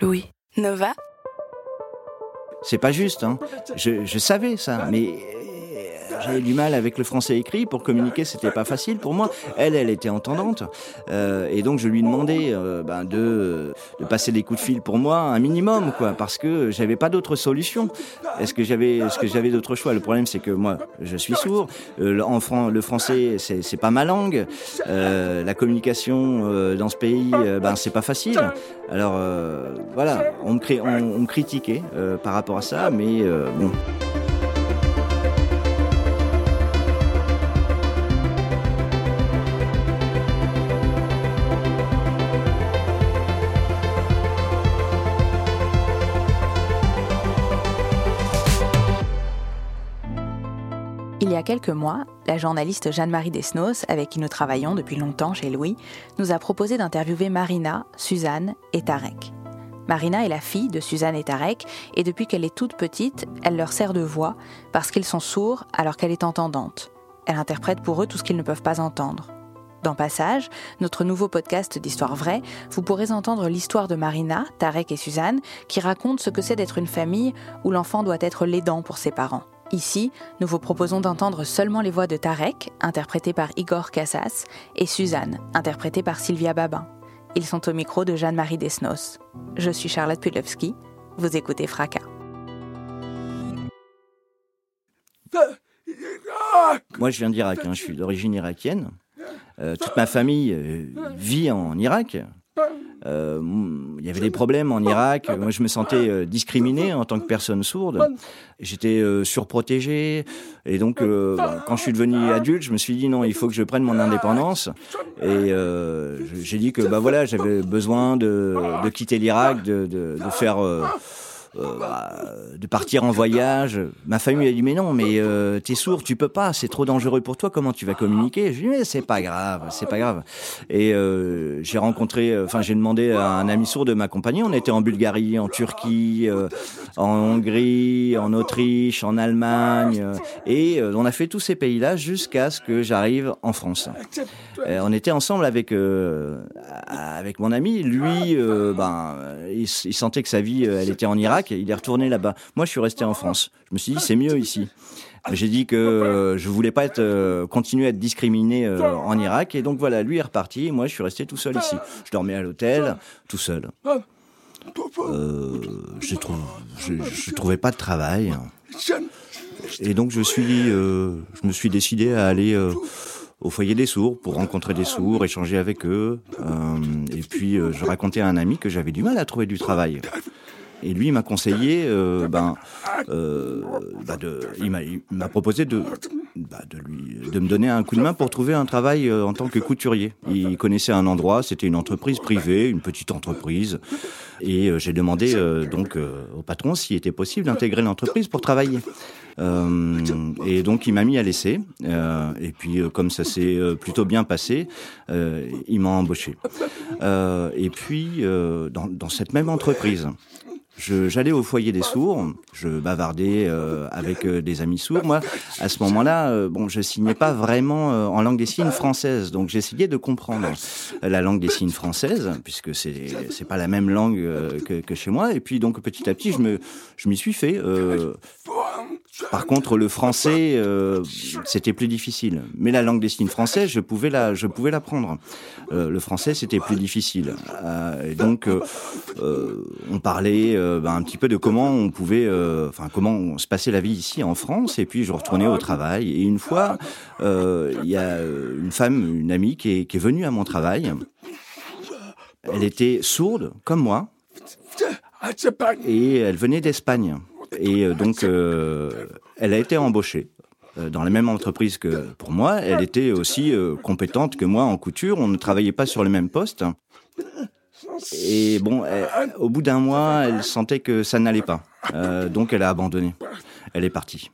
Louis. Nova? C'est pas juste, hein. Je, je savais ça, mais j'avais du mal avec le français écrit. Pour communiquer, c'était pas facile pour moi. Elle, elle était entendante. Euh, et donc, je lui demandais euh, ben, de, de passer des coups de fil pour moi, un minimum, quoi, parce que j'avais pas d'autre solution. Est-ce que j'avais, est-ce que j'avais d'autres choix? Le problème, c'est que moi, je suis sourd. Euh, en fran- le français, c'est c'est pas ma langue. La communication dans ce pays, ben, c'est pas facile. Alors, voilà, on me, critiquait par rapport à ça, mais bon. Quelques mois, la journaliste Jeanne-Marie Desnos, avec qui nous travaillons depuis longtemps chez Louis, nous a proposé d'interviewer Marina, Suzanne et Tarek. Marina est la fille de Suzanne et Tarek, et depuis qu'elle est toute petite, elle leur sert de voix parce qu'ils sont sourds alors qu'elle est entendante. Elle interprète pour eux tout ce qu'ils ne peuvent pas entendre. Dans Passage, notre nouveau podcast d'histoire vraie, vous pourrez entendre l'histoire de Marina, Tarek et Suzanne, qui racontent ce que c'est d'être une famille où l'enfant doit être l'aidant pour ses parents. Ici, nous vous proposons d'entendre seulement les voix de Tarek, interprété par Igor Casas, et Suzanne, interprétée par Sylvia Babin. Ils sont au micro de Jeanne-Marie Desnos. Je suis Charlotte Pudlowski. Vous écoutez Fracas. Moi, je viens d'Irak, hein, je suis d'origine irakienne. Euh, toute ma famille euh, vit en Irak. Euh, Il y avait des problèmes en Irak. Moi, je me sentais euh, discriminé en tant que personne sourde. J'étais euh, surprotégé. Et donc, euh, quand je suis devenu adulte, je me suis dit non, il faut que je prenne mon indépendance. Et j'ai dit que bah voilà, j'avais besoin de, de quitter l'Irak, de, de faire euh, de partir en voyage. Ma famille a dit mais non, mais euh, t'es sourd, tu peux pas, c'est trop dangereux pour toi. Comment tu vas communiquer? Je dis mais c'est pas grave, c'est pas grave. Et euh, j'ai rencontré, enfin j'ai demandé à un ami sourd de m'accompagner. On était en Bulgarie, en Turquie, en Hongrie, en Autriche, en Allemagne, et on a fait tous ces pays-là jusqu'à ce que j'arrive en France. On était ensemble avec avec mon ami. Lui, euh, ben, il, sentait que sa vie, euh, elle était en Irak. Il est retourné là-bas. Moi, je suis resté en France. Je me suis dit, c'est mieux ici. J'ai dit que euh, je voulais pas être euh, continuer à être discriminé euh, en Irak. Et donc voilà, lui est reparti. Moi, je suis resté tout seul ici. Je dormais à l'hôtel, tout seul. Je trouve, je, je trouvais pas de travail. Et donc je suis, je me suis décidé à aller au foyer des sourds pour rencontrer des sourds, échanger avec eux. Euh, et puis euh, je racontais à un ami que j'avais du mal à trouver du travail. Et lui il m'a conseillé, euh, ben, euh, bah, il m'a proposé de, bah, de lui, de me donner un coup de main pour trouver un travail euh, en tant que couturier. Il connaissait un endroit, c'était une entreprise privée, une petite entreprise. Et j'ai demandé donc au patron s'il était possible d'intégrer l'entreprise pour travailler. Et donc il m'a mis à l'essai. Et puis comme ça s'est plutôt bien passé, il m'a embauché. Et puis dans cette même entreprise. J'allais au foyer des sourds, je bavardais euh, avec euh, des amis sourds. Moi, à ce moment-là, euh, bon, je signais pas vraiment en langue des signes française, donc j'essayais de comprendre la langue des signes française, puisque c'est c'est pas la même langue que, que chez moi. Et puis donc petit à petit, je me je m'y suis fait. Par contre, le français, euh, c'était plus difficile. Mais la langue des signes française, je pouvais la, je pouvais l'apprendre. Euh, le français, c'était plus difficile. Euh, et donc, euh, euh, on parlait euh, ben, un petit peu de comment on pouvait, enfin, comment se passait la vie ici en France. Et puis, je retournais au travail. Et une fois, il y a une femme, une amie, qui est, qui est venue à mon travail. Elle était sourde, comme moi, et elle venait d'Espagne. Et euh, donc, euh, elle a été embauchée euh, dans la même entreprise que pour moi, elle était aussi compétente que moi en couture. On ne travaillait pas sur le même poste. Et bon, au bout d'un mois, elle sentait que ça n'allait pas. donc elle a abandonné. Elle est partie.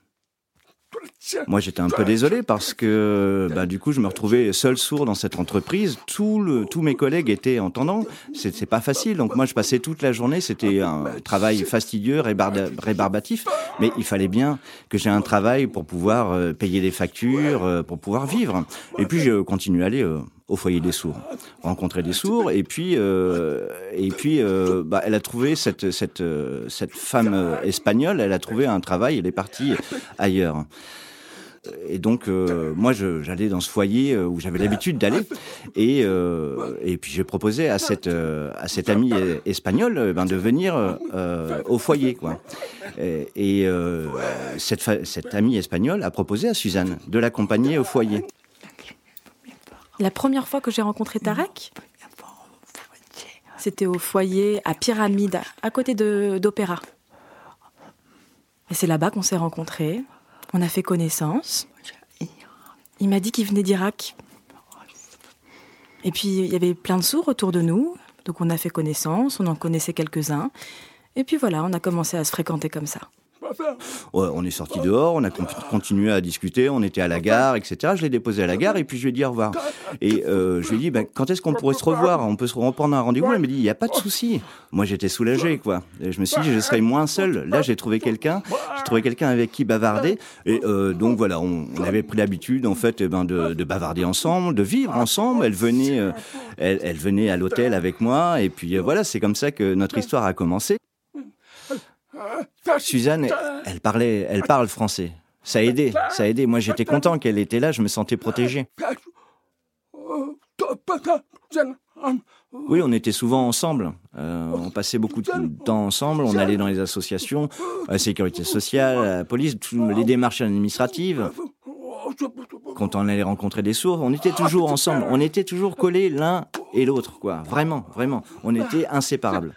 Moi, j'étais un peu désolé parce que, bah, du coup, je me retrouvais seul sourd dans cette entreprise. Tout le, tous mes collègues étaient entendants. C'est pas facile. Donc moi, je passais toute la journée. C'était un travail fastidieux, rébarbatif. Mais il fallait bien que j'ai un travail pour pouvoir euh, payer des factures, euh, pour pouvoir vivre. Et puis, je continue à aller euh, au foyer des sourds, rencontrer des sourds, et puis euh, et puis euh, bah, elle a trouvé cette cette cette femme espagnole, elle a trouvé un travail, elle est partie ailleurs. Et donc euh, moi j'allais dans ce foyer où j'avais l'habitude d'aller et et puis j'ai proposé à cette à cette amie espagnole ben, de venir au foyer. Et, et cette cette amie espagnole a proposé à Suzanne de l'accompagner au foyer. La première fois que j'ai rencontré Tarek, c'était au foyer à Pyramide, à côté d'Opéra. Et c'est là-bas qu'on s'est rencontrés. On a fait connaissance. Il m'a dit qu'il venait d'Irak. Et puis, il y avait plein de sourds autour de nous. Donc, on a fait connaissance, on en connaissait quelques-uns. Et puis voilà, on a commencé à se fréquenter comme ça on est sorti dehors, on a continué à discuter, on était à la gare, etc. Je l'ai déposé à la gare et puis je lui ai dit au revoir. Et euh, je lui ai dit, ben, quand est-ce qu'on pourrait se revoir? On peut se reprendre un rendez-vous? Elle m'a dit, il n'y a pas de souci. Moi, j'étais soulagé, quoi. je me suis dit, je serais moins seul. Là, j'ai trouvé quelqu'un, j'ai trouvé quelqu'un avec qui bavarder. Et euh, donc voilà, on, avait pris l'habitude, en fait, eh ben, de, bavarder ensemble, de vivre ensemble. Elle venait, euh, elle, venait à l'hôtel avec moi. Et puis voilà, c'est comme ça que notre histoire a commencé. Suzanne, elle parlait, elle parle français. Ça a aidé, ça a aidé. Moi, j'étais content qu'elle était là, je me sentais protégé. Oui, on était souvent ensemble. Euh, on passait beaucoup de temps ensemble. On allait dans les associations, la sécurité sociale, la police, les démarches administratives. Quand on allait rencontrer des sourds, on était toujours ensemble. On était toujours collés l'un et l'autre, quoi. Vraiment, vraiment. On était inséparables.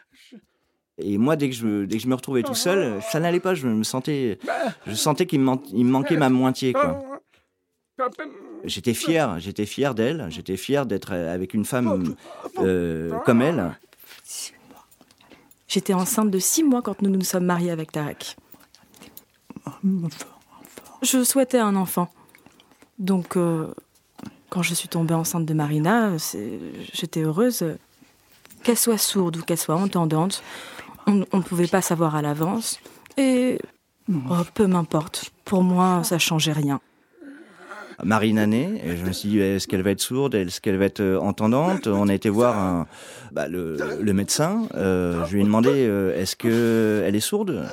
Et moi, dès que je, dès que je me retrouvais tout seul, ça n'allait pas. Je me sentais, je sentais qu'il me, il me manquait ma moitié, quoi. J'étais fier, j'étais fier d'elle, j'étais fier d'être avec une femme euh, comme elle. J'étais enceinte de six mois quand nous nous sommes mariés avec Tarek. Je souhaitais un enfant. Donc, euh, quand je suis tombée enceinte de Marina, j'étais heureuse qu'elle soit sourde ou qu'elle soit entendante on ne pouvait pas savoir à l'avance. Et oh, peu m'importe. Pour moi, ça changeait rien. Marine Année, et je me suis dit, est-ce qu'elle va être sourde, est-ce qu'elle va être euh, entendante? On a été voir bah, le, médecin, euh, je lui ai demandé, euh, est-ce qu'elle est sourde?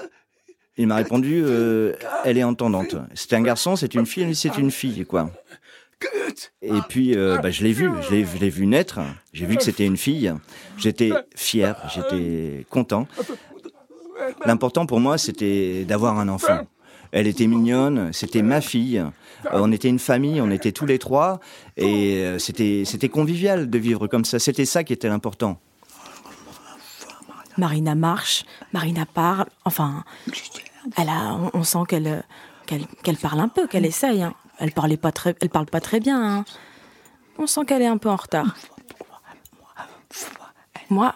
Il m'a répondu, elle est entendante. C'était un garçon, c'est une fille, c'est une fille, quoi. Et puis, bah, je l'ai vu, je l'ai vu naître. J'ai vu que c'était une fille. J'étais fier, j'étais content. L'important pour moi, c'était d'avoir un enfant. Elle était mignonne, c'était ma fille. On était une famille, on était tous les trois, et euh, c'était c'était convivial de vivre comme ça. C'était ça qui était l'important. Marina marche, Marina parle. Enfin, elle a, on sent qu'elle qu'elle parle un peu, qu'elle essaye. Hein. Elle parlait pas très, elle parle pas très bien. Hein. On sent qu'elle est un peu en retard. Moi,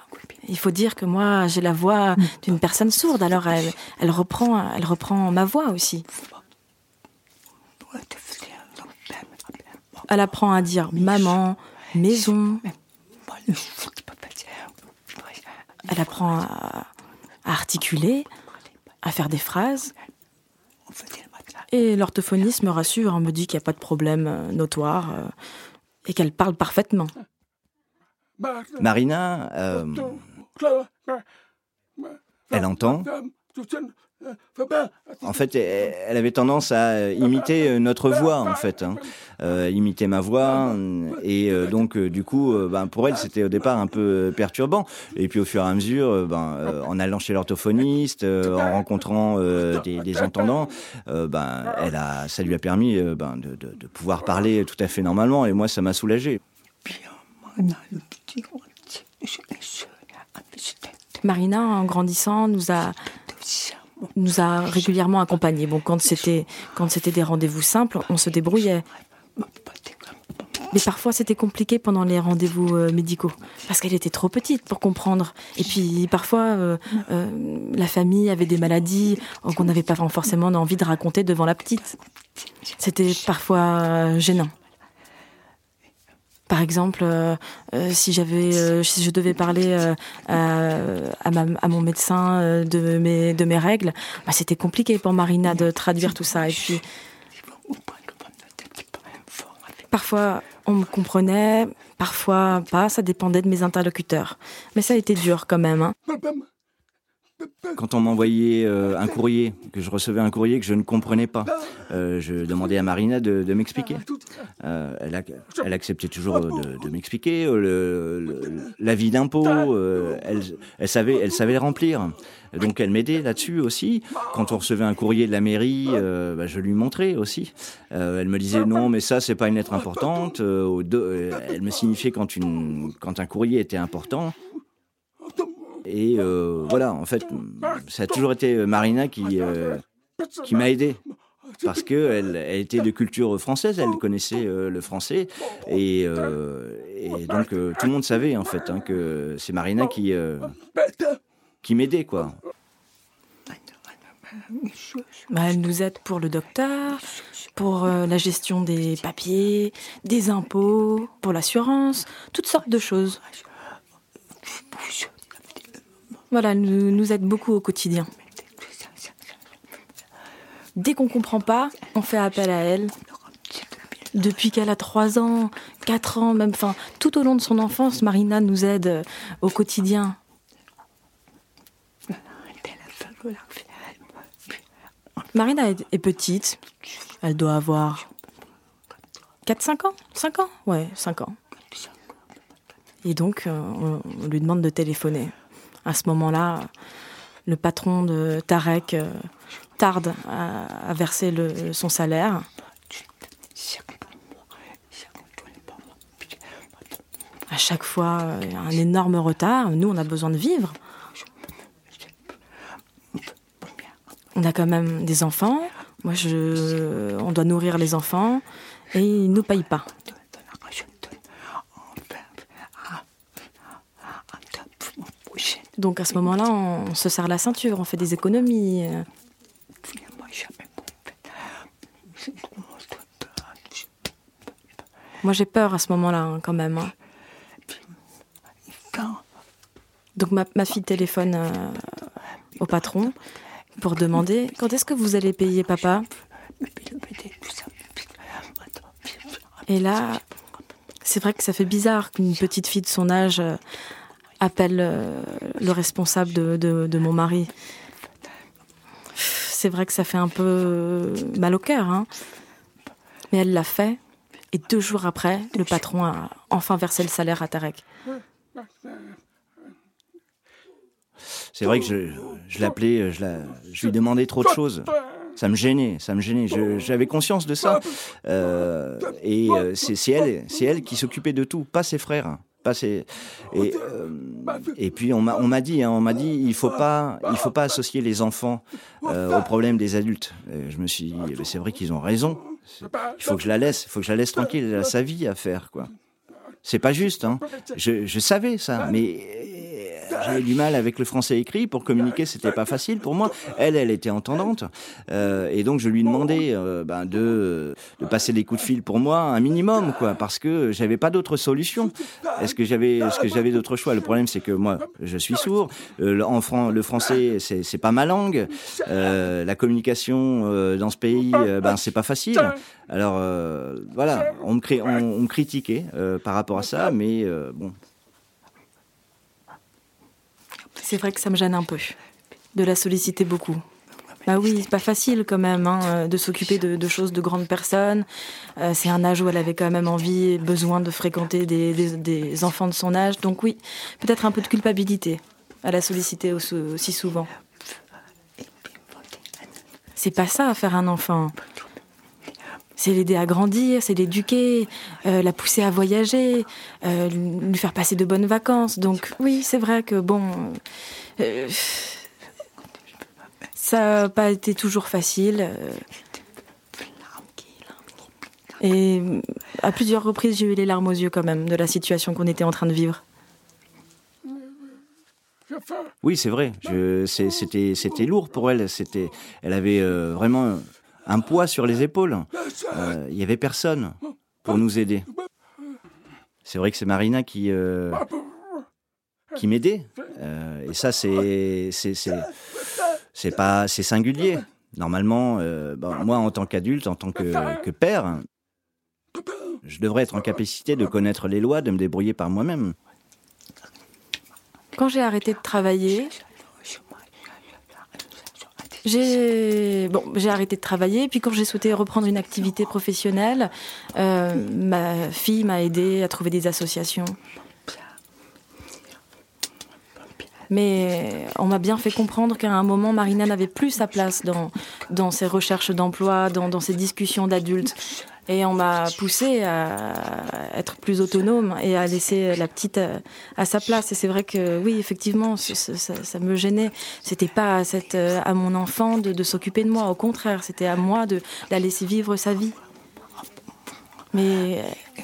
il faut dire que moi, j'ai la voix d'une personne sourde, alors elle, elle, reprend, elle reprend ma voix aussi. Elle apprend à dire maman, maison. Elle apprend à, articuler, à faire des phrases. Et l'orthophoniste me rassure, me dit qu'il n'y a pas de problème euh, notoire euh, et qu'elle parle parfaitement. Marina, euh, elle entend. En fait, elle avait tendance à imiter notre voix, en fait, hein. euh, imiter ma voix, et euh, donc du coup, ben, pour elle, c'était au départ un peu perturbant. Et puis au fur et à mesure, ben, en allant chez l'orthophoniste, en rencontrant des, entendants, ben, elle a, ça lui a permis ben, de, de pouvoir parler tout à fait normalement. Et moi, ça m'a soulagé. Marina, en grandissant, nous a, nous a régulièrement accompagnés. Bon, quand c'était quand c'était des rendez-vous simples, on se débrouillait. Mais parfois, c'était compliqué pendant les rendez-vous euh, médicaux, parce qu'elle était trop petite pour comprendre. Et puis, parfois, euh, euh, la famille avait des maladies qu'on n'avait pas forcément envie de raconter devant la petite. C'était parfois gênant. Par exemple, si j'avais, si je devais parler à, mon médecin de mes de mes règles, bah, c'était compliqué pour Marina de traduire tout ça. Et puis, parfois, on me comprenait, parfois pas, ça dépendait de mes interlocuteurs. Mais ça a été dur quand même. Hein. Quand on m'envoyait euh, un courrier, que je recevais un courrier que je ne comprenais pas, euh, je demandais à Marina de, m'expliquer. Euh, elle, acceptait toujours de, m'expliquer. L'avis d'impôt, elle, savait, savait remplir. Donc elle m'aidait là-dessus aussi. Quand on recevait un courrier de la mairie, bah, je lui montrais aussi. Elle me disait non, mais ça c'est pas une lettre importante. Elle me signifiait quand un courrier était important. Et voilà, en fait, ça a toujours été Marina qui, qui m'a aidé parce qu'elle elle était de culture française, elle connaissait le français, et, donc tout le monde savait en fait hein, que c'est Marina qui, qui m'aidait, quoi. Bah, elle nous aide pour le docteur, pour euh, la gestion des papiers, des impôts, pour l'assurance, toutes sortes de choses. Voilà, nous, nous aide beaucoup au quotidien. Dès qu'on comprend pas, on fait appel à elle. Depuis qu'elle a 3 ans, 4 ans, même, enfin, tout au long de son enfance, Marina nous aide au quotidien Marina est, petite. Elle doit avoir 4-5 ans? 5 ans? Ouais, 5 ans. Et donc, euh, on, lui demande de téléphoner. À ce moment-là, le patron de Tarek euh, tarde à, verser son salaire. À chaque fois, a un énorme retard. Nous, on a besoin de vivre. on a quand même des enfants. Moi, je, on doit nourrir les enfants et ils ne nous payent pas. Donc à ce moment-là, on se serre la ceinture, on fait des économies. Moi j'ai peur à ce moment-là hein, quand même. Hein. Donc ma, fille téléphone euh, au patron pour demander quand est-ce que vous allez payer papa Et là, c'est vrai que ça fait bizarre qu'une petite fille de son âge euh, appelle euh, le responsable de, mon mari. C'est vrai que ça fait un peu euh, mal au cœur, hein. mais elle l'a fait. Et deux jours après, le patron a enfin versé le salaire à Tarek. C'est vrai que je, je l'appelais, euh, je, je lui demandais trop de choses. Ça me gênait, ça me gênait. J'avais conscience de ça. Et c'est elle, c'est elle qui s'occupait de tout, pas ses frères. Et, euh, et puis on m'a on m'a dit hein, on m'a dit il faut pas il faut pas associer les enfants euh, aux problèmes des adultes. Et je me suis dit c'est vrai qu'ils ont raison. Il faut que je la laisse, il faut que je la laisse tranquille, elle a sa vie à faire quoi. C'est pas juste hein. Je, je savais ça, mais j'avais du mal avec le français écrit pour communiquer, c'était pas facile pour moi. Elle, elle était entendante, euh, et donc je lui demandais euh, ben, de, de passer des coups de fil pour moi, un minimum, quoi, parce que j'avais pas d'autre solution. Est-ce que j'avais, est-ce que j'avais d'autres choix? Le problème, c'est que moi, je suis sourd. Euh, en fran le français, c'est, pas ma langue. La communication dans ce pays, ben c'est pas facile. Alors voilà, on me, on, on me critiquait par rapport à ça, mais bon, c'est vrai que ça me gêne un peu de la solliciter beaucoup. Bah oui, c'est pas facile quand même hein, de s'occuper de, choses de grandes personnes. Euh, c'est un âge où elle avait quand même envie et besoin de fréquenter des, enfants de son âge. Donc oui, peut-être un peu de culpabilité à la solliciter aussi souvent. C'est pas ça, faire un enfant. C'est l'aider à grandir, c'est l'éduquer, euh, la pousser à voyager, euh, lui faire passer de bonnes vacances. Donc oui, c'est vrai que bon, euh, Ça n'a pas été toujours facile. Et à plusieurs reprises, j'ai eu les larmes aux yeux quand même de la situation qu'on était en train de vivre. Oui, c'est vrai. C'était lourd pour elle. Elle avait vraiment un poids sur les épaules. Euh, Il y avait personne pour nous aider. C'est vrai que c'est Marina qui euh, qui m'aidait. Euh, et ça, c'est c'est pas c'est singulier. Normalement, euh, bon, moi en tant qu'adulte, en tant que, que père, je devrais être en capacité de connaître les lois, de me débrouiller par moi-même. Quand j'ai arrêté de travailler, j'ai bon, j'ai arrêté de travailler. Puis quand j'ai souhaité reprendre une activité professionnelle, euh, ma fille m'a aidé à trouver des associations. Mais on m'a bien fait comprendre qu'à un moment, Marina n'avait plus sa place dans, dans ses recherches d'emploi, dans, dans ses discussions d'adultes. Et on m'a poussé à être plus autonome et à laisser la petite à, à sa place. Et c'est vrai que oui, effectivement, ça, me gênait. C'était pas à, cette, à mon enfant de, de s'occuper de moi. Au contraire, c'était à moi de la laisser vivre sa vie. Mais euh,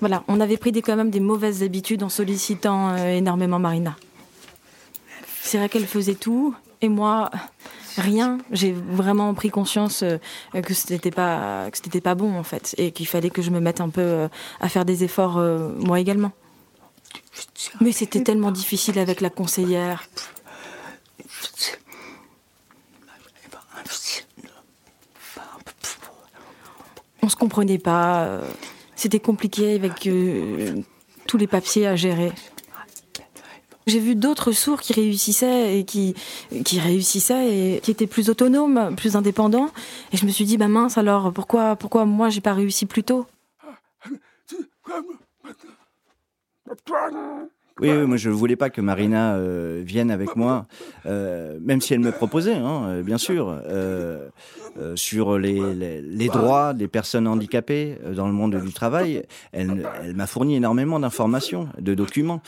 voilà, on avait pris des, quand même des mauvaises habitudes en sollicitant euh, énormément Marina. C'est vrai qu'elle faisait tout et moi rien. J'ai vraiment pris conscience euh, que c'était pas pas bon en fait et qu'il fallait que je me mette un peu euh, à faire des efforts euh, moi également. Mais c'était tellement difficile avec la conseillère. On se comprenait pas. C'était compliqué avec tous les papiers à gérer. J'ai vu d'autres sourds qui réussissaient et qui, qui réussissaient et qui étaient plus autonomes, plus indépendants. Et je me suis dit, bah mince alors, pourquoi, pourquoi moi j'ai pas réussi plus tôt? Oui, oui, moi je voulais pas que Marina euh, vienne avec moi, euh, même si elle me proposait, hein, euh, bien sûr, euh, sur les, les, les droits des personnes handicapées dans le monde du travail. Elle, elle m'a fourni énormément d'informations, de documents,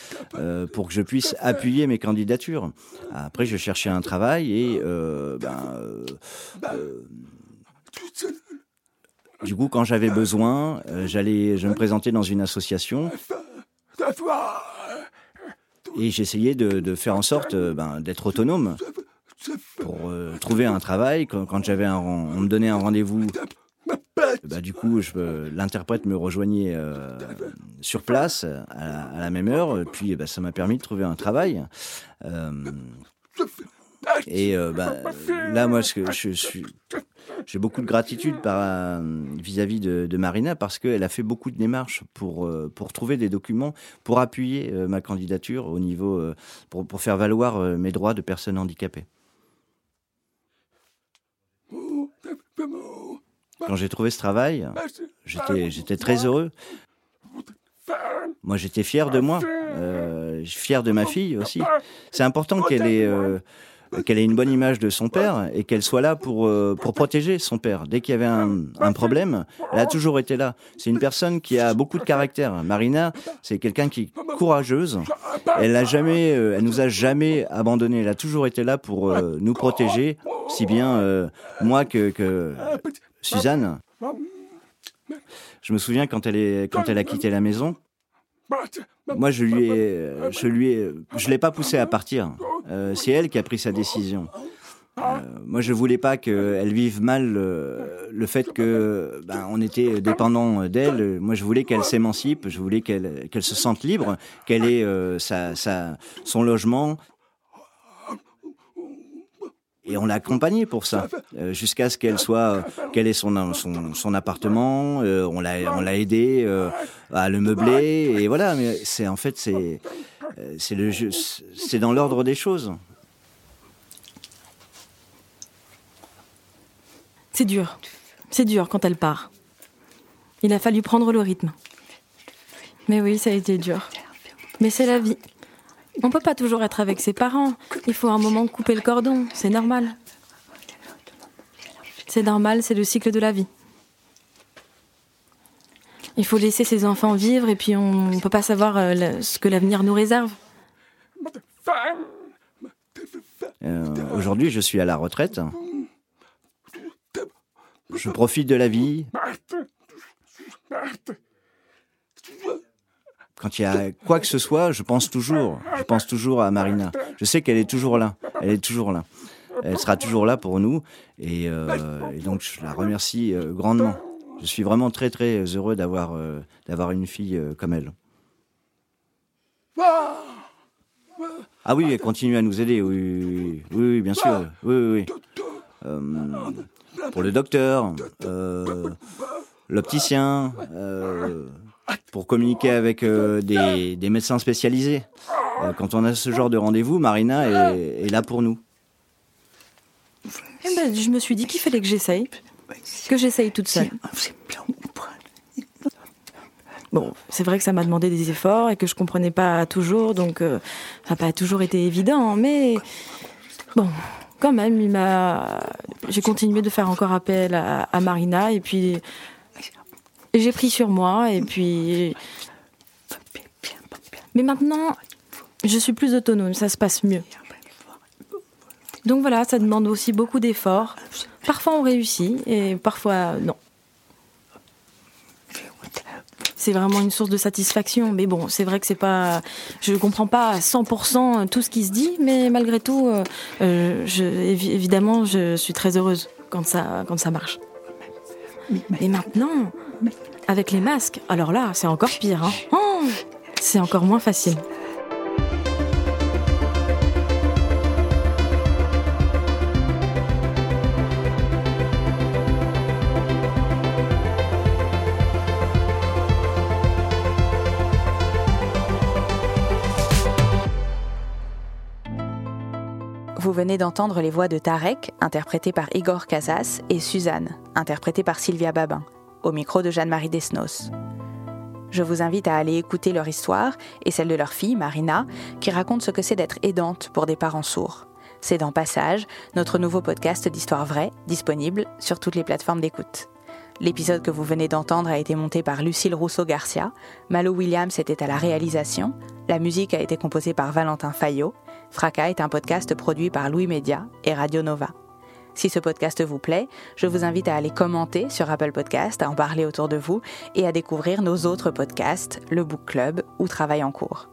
pour que je puisse appuyer mes candidatures. Après, je cherchais un travail et ben, du coup, quand j'avais besoin, j'allais, je me présentais dans une association et j'essayais de, faire en sorte euh, ben, d'être autonome pour euh, trouver un travail. Quand, quand j'avais on me donnait un rendez-vous, bah, du coup, euh, l'interprète me rejoignait sur place à, la- même heure. Puis, bah, ça m'a permis de trouver un travail. Et euh, bah, là, moi, je suis, j'ai beaucoup de gratitude euh, vis-à-vis de, de Marina parce qu'elle a fait beaucoup de démarches pour, euh, pour trouver des documents pour appuyer ma candidature au niveau, pour, pour faire valoir mes droits de personne handicapée. Quand j'ai trouvé ce travail, j'étais, j'étais très heureux. Moi, j'étais fier de moi, euh, fier de ma fille aussi. C'est important qu'elle ait, euh, qu'elle ait une bonne image de son père et qu'elle soit là pour, euh, pour protéger son père. Dès qu'il y avait un, un problème, elle a toujours été là. C'est une personne qui a beaucoup de caractère. Marina, c'est quelqu'un qui est courageuse. Elle n'a jamais, euh, elle nous a jamais abandonnés. Elle a toujours été là pour euh, nous protéger, si bien euh, moi que, que Suzanne. Je me souviens quand elle est, quand elle a quitté la maison. Moi, je lui ai, je lui ai, je l'ai pas poussée à partir. Euh, c'est elle qui a pris sa décision. Euh, moi, je voulais pas qu'elle vive mal euh, le fait que ben, on était dépendant d'elle. Moi, je voulais qu'elle s'émancipe. Je voulais qu'elle se sente libre, qu'elle ait sa, sa, son logement. Et on l'a accompagnée pour ça, jusqu'à ce qu'elle soit, qu'elle ait son, son, son appartement. on l'a, on l'a aidé euh, à le meubler et voilà. Mais c'est en fait c'est, jeu- c'est dans l'ordre des choses. C'est dur. C'est dur quand elle part. Il a fallu prendre le rythme. Mais oui, ça a été dur. Mais c'est la vie. On peut pas toujours être avec ses parents. Il faut un moment couper le cordon. C'est normal. C'est normal, c'est le cycle de la vie. Il faut laisser ses enfants vivre et puis on ne peut pas savoir euh, ce que l'avenir nous réserve. Euh, Aujourd'hui, je suis à la retraite. Je profite de la vie. Quand il y a quoi que ce soit, je pense toujours, je pense toujours à Marina. Je sais qu'elle est toujours là. Elle est toujours là. Elle sera toujours là pour nous. Et, euh, donc, je la remercie grandement. Je suis vraiment très, très heureux d'avoir euh, d'avoir une fille euh, comme elle. Ah oui, elle continue à nous aider, oui, oui, oui, oui, bien sûr, oui, oui, oui. Euh, pour le docteur, euh, l'opticien, euh, pour communiquer avec euh, des, des médecins spécialisés. Euh, quand on a ce genre de rendez-vous, Marina est, est là pour nous. Eh ben, je me suis dit qu'il fallait que j'essaye, que j'essaye toute seule. Bon, c'est vrai que ça m'a demandé des efforts et que je comprenais pas toujours, donc euh, ça n'a pas toujours été évident, mais bon, quand même, il m'a, j'ai continué de faire encore appel à, à Marina et puis j'ai pris sur moi et puis, mais maintenant, je suis plus autonome, ça se passe mieux. Donc voilà, ça demande aussi beaucoup d'efforts. Parfois on réussit et parfois non. C'est vraiment une source de satisfaction, mais bon, c'est vrai que c'est pas, je comprends pas à 100% tout ce qui se dit, mais malgré tout, euh, euh, évidemment, je suis très heureuse quand ça, quand ça marche. Et maintenant, avec les masques, alors là, c'est encore pire. Hein. Oh, c'est encore moins facile. Vous venez d'entendre les voix de Tarek, interprété par Igor Casas, et Suzanne, interprétée par Sylvia Babin, au micro de Jeanne-Marie Desnos. Je vous invite à aller écouter leur histoire et celle de leur fille, Marina, qui raconte ce que c'est d'être aidante pour des parents sourds. C'est dans Passage, notre nouveau podcast d'histoire vraie, disponible sur toutes les plateformes d'écoute. L'épisode que vous venez d'entendre a été monté par Lucille Rousseau-Garcia, Malo Williams était à la réalisation, la musique a été composée par Valentin Fayot, Fracas est un podcast produit par Louis Média et Radio Nova. Si ce podcast vous plaît, je vous invite à aller commenter sur Apple Podcast, à en parler autour de vous et à découvrir nos autres podcasts, le Book Club ou Travail en cours.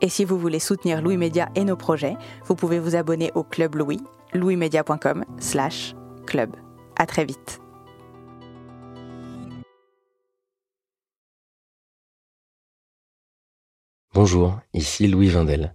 Et si vous voulez soutenir Louis Média et nos projets, vous pouvez vous abonner au Club Louis, louismedia.com slash club. À très vite. Bonjour, ici Louis Vindel.